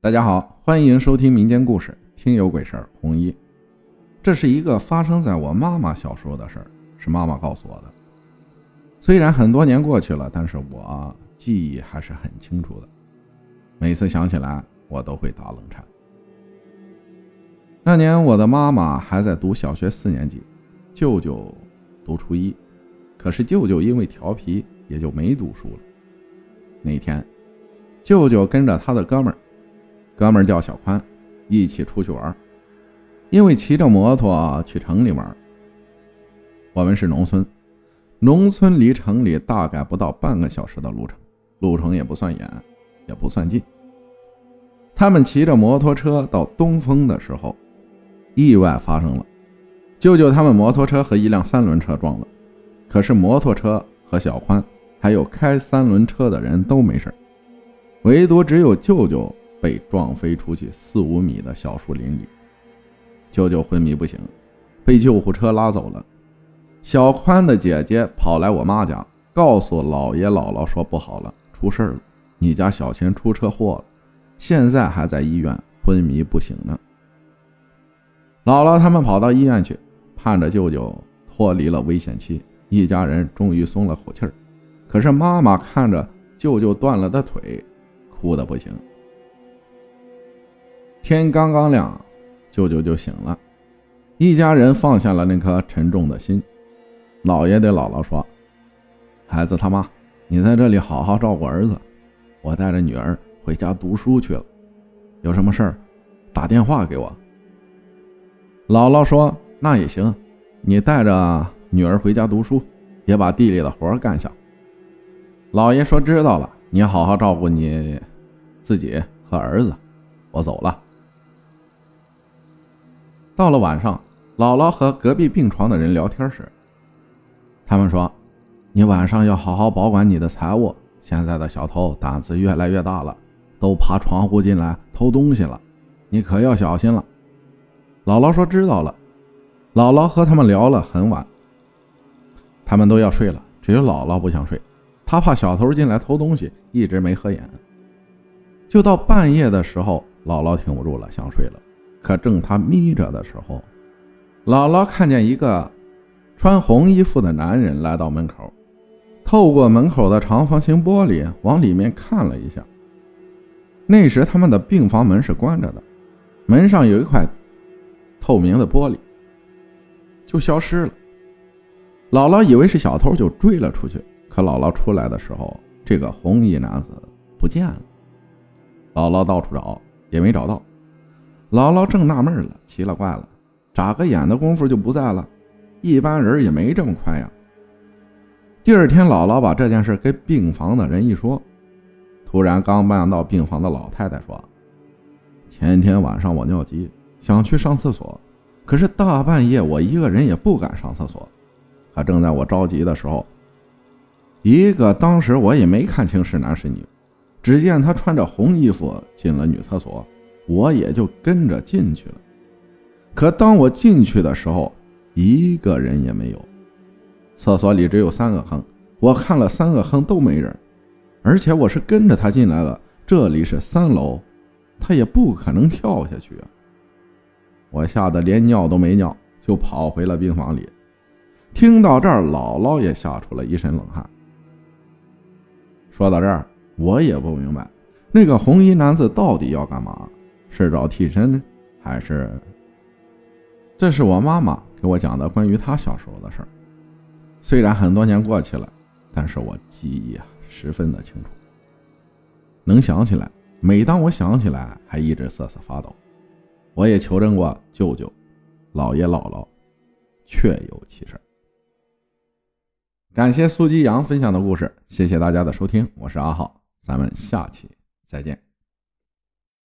大家好，欢迎收听民间故事《听有鬼事儿》红衣。这是一个发生在我妈妈小时候的事儿，是妈妈告诉我的。虽然很多年过去了，但是我记忆还是很清楚的。每次想起来，我都会打冷颤。那年我的妈妈还在读小学四年级，舅舅读初一，可是舅舅因为调皮，也就没读书了。那天，舅舅跟着他的哥们儿，哥们儿叫小宽，一起出去玩。因为骑着摩托去城里玩，我们是农村，农村离城里大概不到半个小时的路程，路程也不算远，也不算近。他们骑着摩托车到东风的时候，意外发生了，舅舅他们摩托车和一辆三轮车撞了，可是摩托车和小宽还有开三轮车的人都没事唯独只有舅舅被撞飞出去四五米的小树林里。舅舅昏迷不醒，被救护车拉走了。小宽的姐姐跑来我妈家，告诉姥爷姥姥说：“不好了，出事了！你家小钱出车祸了，现在还在医院昏迷不醒呢。”姥姥他们跑到医院去，盼着舅舅脱离了危险期，一家人终于松了口气儿。可是妈妈看着舅舅断了的腿，哭得不行。天刚刚亮。舅舅就醒了，一家人放下了那颗沉重的心。姥爷对姥姥说：“孩子他妈，你在这里好好照顾儿子，我带着女儿回家读书去了。有什么事儿，打电话给我。”姥姥说：“那也行，你带着女儿回家读书，也把地里的活干下。”姥爷说：“知道了，你好好照顾你自己和儿子，我走了。”到了晚上，姥姥和隔壁病床的人聊天时，他们说：“你晚上要好好保管你的财物。现在的小偷胆子越来越大了，都爬窗户进来偷东西了，你可要小心了。”姥姥说：“知道了。”姥姥和他们聊了很晚，他们都要睡了，只有姥姥不想睡，她怕小偷进来偷东西，一直没合眼。就到半夜的时候，姥姥挺不住了，想睡了。可正他眯着的时候，姥姥看见一个穿红衣服的男人来到门口，透过门口的长方形玻璃往里面看了一下。那时他们的病房门是关着的，门上有一块透明的玻璃，就消失了。姥姥以为是小偷，就追了出去。可姥姥出来的时候，这个红衣男子不见了。姥姥到处找，也没找到。姥姥正纳闷了，奇了怪了，眨个眼的功夫就不在了。一般人也没这么快呀。第二天，姥姥把这件事跟病房的人一说，突然刚搬到病房的老太太说：“前天晚上我尿急，想去上厕所，可是大半夜我一个人也不敢上厕所。可正在我着急的时候，一个当时我也没看清是男是女，只见他穿着红衣服进了女厕所。”我也就跟着进去了，可当我进去的时候，一个人也没有。厕所里只有三个坑，我看了三个坑都没人，而且我是跟着他进来的，这里是三楼，他也不可能跳下去啊！我吓得连尿都没尿，就跑回了病房里。听到这儿，姥姥也吓出了一身冷汗。说到这儿，我也不明白，那个红衣男子到底要干嘛。是找替身，还是？这是我妈妈给我讲的关于她小时候的事儿。虽然很多年过去了，但是我记忆啊十分的清楚，能想起来。每当我想起来，还一直瑟瑟发抖。我也求证过舅舅、姥爷、姥姥，确有其事。感谢苏吉阳分享的故事，谢谢大家的收听，我是阿浩，咱们下期再见。